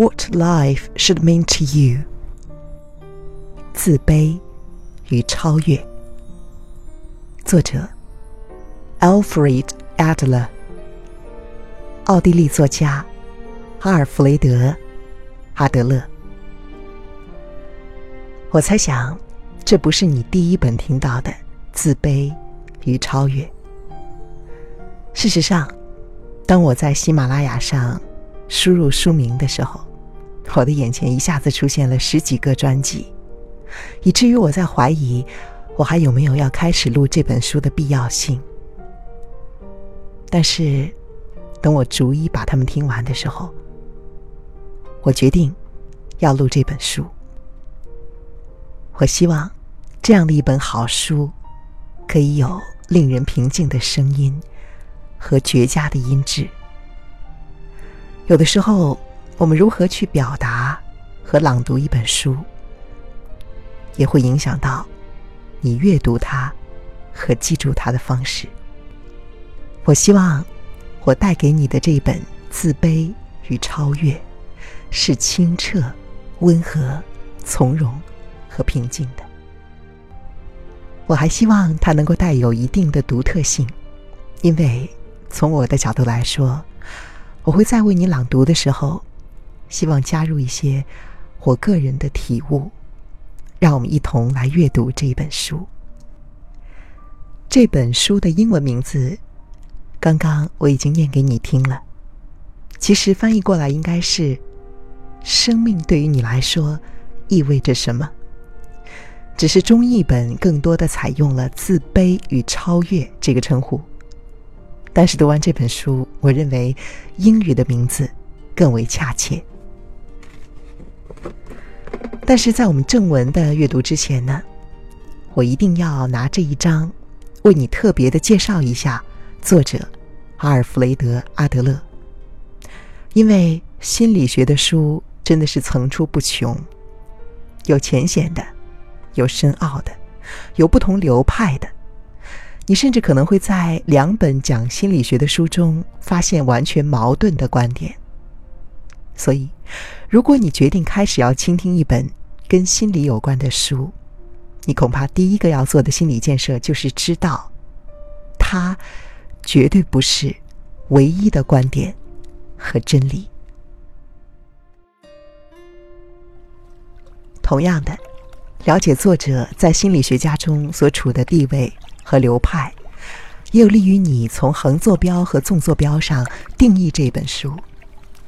what life should mean to you。自卑与超越。作者：Alfred Adler，奥地利作家阿尔弗雷德·阿德勒。我猜想，这不是你第一本听到的《自卑与超越》。事实上，当我在喜马拉雅上输入书名的时候，我的眼前一下子出现了十几个专辑，以至于我在怀疑，我还有没有要开始录这本书的必要性。但是，等我逐一把它们听完的时候，我决定要录这本书。我希望这样的一本好书，可以有令人平静的声音。和绝佳的音质。有的时候，我们如何去表达和朗读一本书，也会影响到你阅读它和记住它的方式。我希望我带给你的这一本《自卑与超越》是清澈、温和、从容和平静的。我还希望它能够带有一定的独特性，因为。从我的角度来说，我会在为你朗读的时候，希望加入一些我个人的体悟，让我们一同来阅读这一本书。这本书的英文名字，刚刚我已经念给你听了。其实翻译过来应该是“生命对于你来说意味着什么”，只是中译本更多的采用了“自卑与超越”这个称呼。但是读完这本书，我认为英语的名字更为恰切。但是在我们正文的阅读之前呢，我一定要拿这一章为你特别的介绍一下作者阿尔弗雷德·阿德勒，因为心理学的书真的是层出不穷，有浅显的，有深奥的，有不同流派的。你甚至可能会在两本讲心理学的书中发现完全矛盾的观点。所以，如果你决定开始要倾听一本跟心理有关的书，你恐怕第一个要做的心理建设就是知道，它绝对不是唯一的观点和真理。同样的，了解作者在心理学家中所处的地位。和流派，也有利于你从横坐标和纵坐标上定义这本书，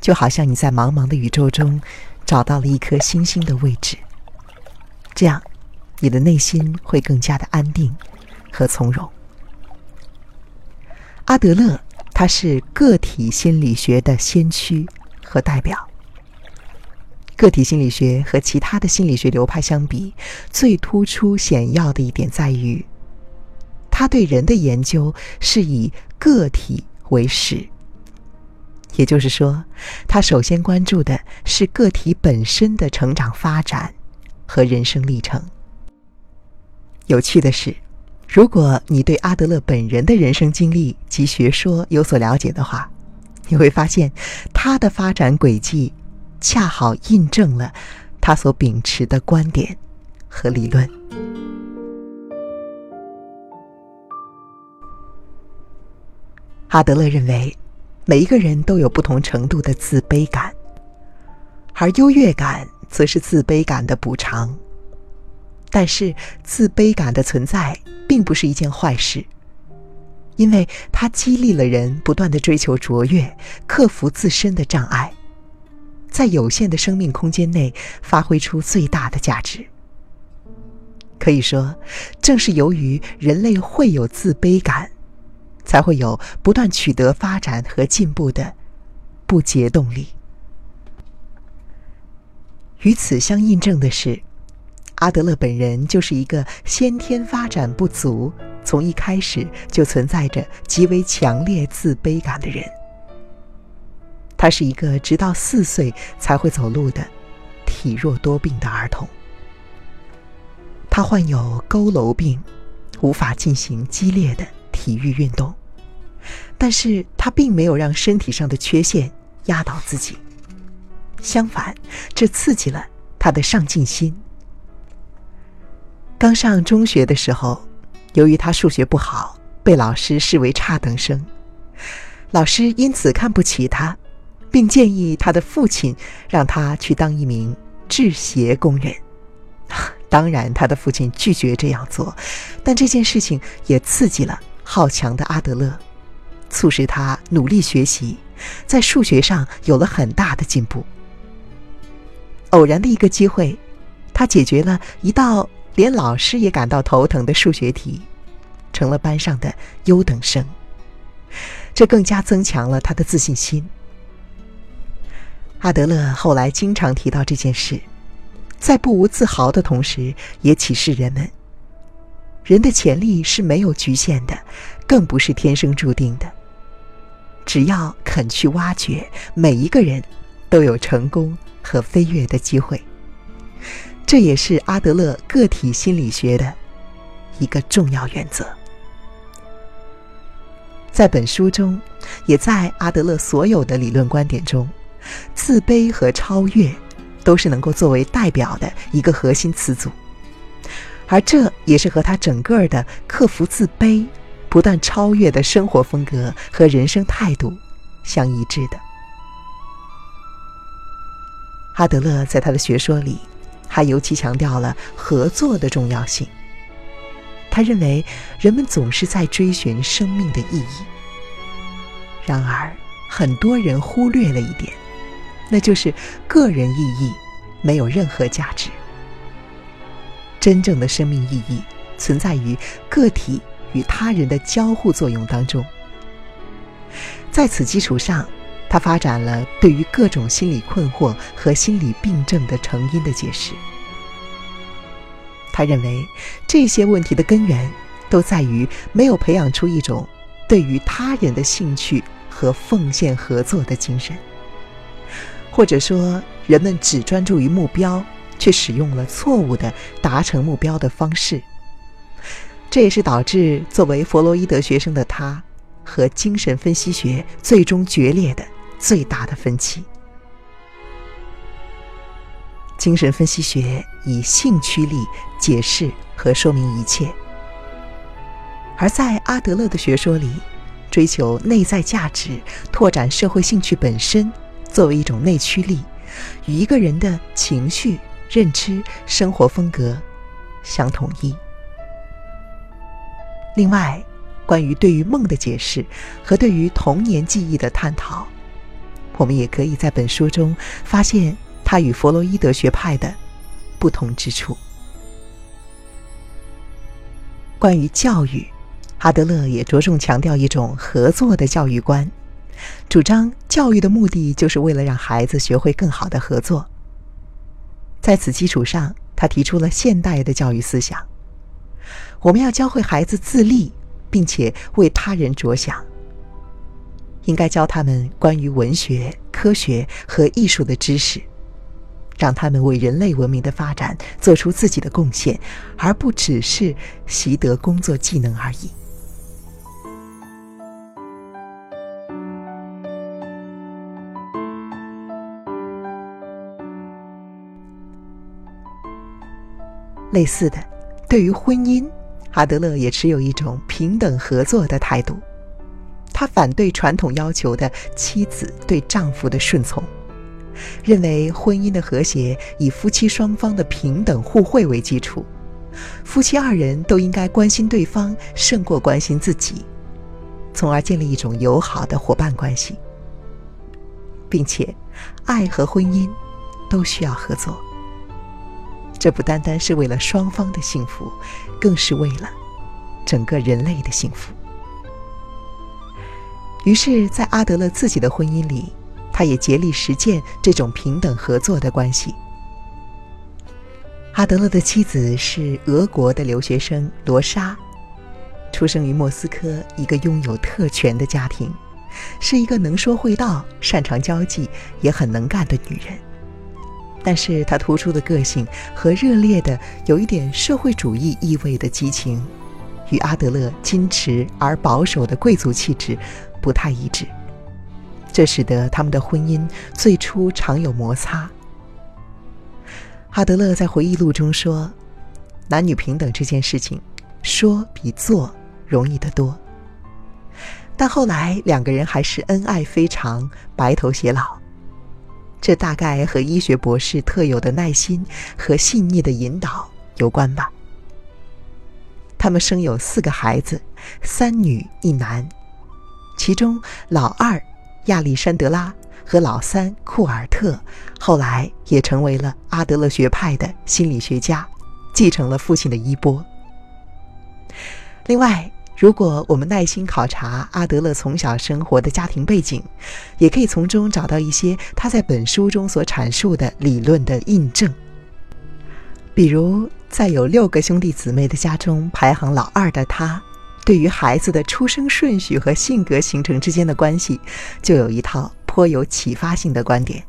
就好像你在茫茫的宇宙中找到了一颗星星的位置，这样你的内心会更加的安定和从容。阿德勒他是个体心理学的先驱和代表。个体心理学和其他的心理学流派相比，最突出显要的一点在于。他对人的研究是以个体为始，也就是说，他首先关注的是个体本身的成长发展和人生历程。有趣的是，如果你对阿德勒本人的人生经历及学说有所了解的话，你会发现他的发展轨迹恰好印证了他所秉持的观点和理论。阿德勒认为，每一个人都有不同程度的自卑感，而优越感则是自卑感的补偿。但是，自卑感的存在并不是一件坏事，因为它激励了人不断的追求卓越，克服自身的障碍，在有限的生命空间内发挥出最大的价值。可以说，正是由于人类会有自卑感。才会有不断取得发展和进步的不竭动力。与此相印证的是，阿德勒本人就是一个先天发展不足、从一开始就存在着极为强烈自卑感的人。他是一个直到四岁才会走路的体弱多病的儿童。他患有佝偻病，无法进行激烈的体育运动。但是他并没有让身体上的缺陷压倒自己，相反，这刺激了他的上进心。刚上中学的时候，由于他数学不好，被老师视为差等生，老师因此看不起他，并建议他的父亲让他去当一名制鞋工人。当然，他的父亲拒绝这样做，但这件事情也刺激了好强的阿德勒，促使他努力学习，在数学上有了很大的进步。偶然的一个机会，他解决了一道连老师也感到头疼的数学题，成了班上的优等生。这更加增强了他的自信心。阿德勒后来经常提到这件事，在不无自豪的同时，也启示人们：人的潜力是没有局限的，更不是天生注定的。只要肯去挖掘，每一个人都有成功。和飞跃的机会，这也是阿德勒个体心理学的一个重要原则。在本书中，也在阿德勒所有的理论观点中，自卑和超越都是能够作为代表的一个核心词组，而这也是和他整个的克服自卑、不断超越的生活风格和人生态度相一致的。阿德勒在他的学说里，还尤其强调了合作的重要性。他认为人们总是在追寻生命的意义，然而很多人忽略了一点，那就是个人意义没有任何价值。真正的生命意义存在于个体与他人的交互作用当中。在此基础上。他发展了对于各种心理困惑和心理病症的成因的解释。他认为这些问题的根源都在于没有培养出一种对于他人的兴趣和奉献合作的精神，或者说人们只专注于目标，却使用了错误的达成目标的方式。这也是导致作为弗洛伊德学生的他和精神分析学最终决裂的。最大的分歧。精神分析学以兴趣力解释和说明一切，而在阿德勒的学说里，追求内在价值、拓展社会兴趣本身作为一种内驱力，与一个人的情绪、认知、生活风格相统一。另外，关于对于梦的解释和对于童年记忆的探讨。我们也可以在本书中发现他与弗洛伊德学派的不同之处。关于教育，阿德勒也着重强调一种合作的教育观，主张教育的目的就是为了让孩子学会更好的合作。在此基础上，他提出了现代的教育思想：我们要教会孩子自立，并且为他人着想。应该教他们关于文学、科学和艺术的知识，让他们为人类文明的发展做出自己的贡献，而不只是习得工作技能而已。类似的，对于婚姻，阿德勒也持有一种平等合作的态度。他反对传统要求的妻子对丈夫的顺从，认为婚姻的和谐以夫妻双方的平等互惠为基础，夫妻二人都应该关心对方胜过关心自己，从而建立一种友好的伙伴关系，并且，爱和婚姻都需要合作。这不单单是为了双方的幸福，更是为了整个人类的幸福。于是，在阿德勒自己的婚姻里，他也竭力实践这种平等合作的关系。阿德勒的妻子是俄国的留学生罗莎，出生于莫斯科一个拥有特权的家庭，是一个能说会道、擅长交际、也很能干的女人。但是她突出的个性和热烈的、有一点社会主义意味的激情，与阿德勒矜持而保守的贵族气质。不太一致，这使得他们的婚姻最初常有摩擦。阿德勒在回忆录中说：“男女平等这件事情，说比做容易得多。”但后来两个人还是恩爱非常，白头偕老。这大概和医学博士特有的耐心和细腻的引导有关吧。他们生有四个孩子，三女一男，其中老二亚历山德拉和老三库尔特后来也成为了阿德勒学派的心理学家，继承了父亲的衣钵。另外，如果我们耐心考察阿德勒从小生活的家庭背景，也可以从中找到一些他在本书中所阐述的理论的印证。比如，在有六个兄弟姊妹的家中排行老二的他，对于孩子的出生顺序和性格形成之间的关系，就有一套颇有启发性的观点。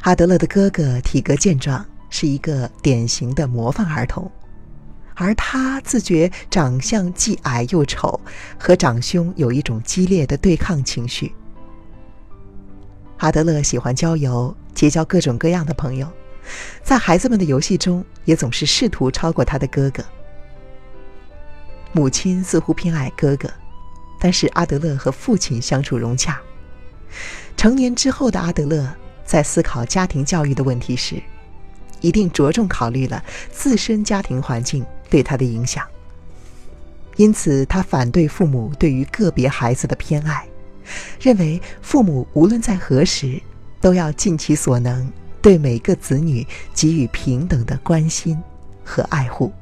阿德勒的哥哥体格健壮，是一个典型的模范儿童。而他自觉长相既矮又丑，和长兄有一种激烈的对抗情绪。阿德勒喜欢郊游，结交各种各样的朋友，在孩子们的游戏中，也总是试图超过他的哥哥。母亲似乎偏爱哥哥，但是阿德勒和父亲相处融洽。成年之后的阿德勒在思考家庭教育的问题时，一定着重考虑了自身家庭环境。对他的影响，因此他反对父母对于个别孩子的偏爱，认为父母无论在何时都要尽其所能对每个子女给予平等的关心和爱护。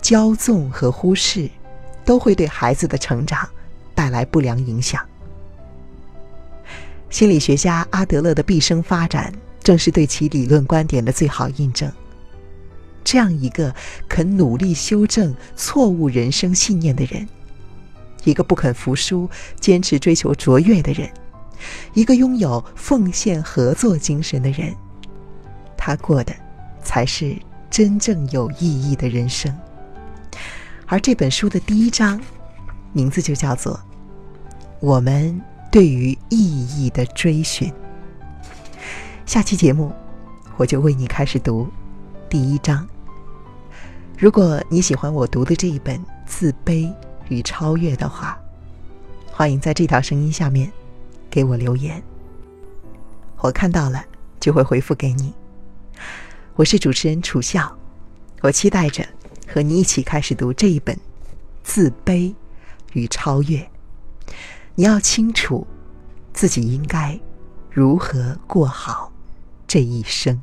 骄纵和忽视都会对孩子的成长带来不良影响。心理学家阿德勒的毕生发展，正是对其理论观点的最好印证。这样一个肯努力修正错误人生信念的人，一个不肯服输、坚持追求卓越的人，一个拥有奉献合作精神的人，他过的才是真正有意义的人生。而这本书的第一章，名字就叫做《我们对于意义的追寻》。下期节目，我就为你开始读第一章。如果你喜欢我读的这一本《自卑与超越》的话，欢迎在这条声音下面给我留言。我看到了就会回复给你。我是主持人楚笑，我期待着和你一起开始读这一本《自卑与超越》。你要清楚自己应该如何过好这一生。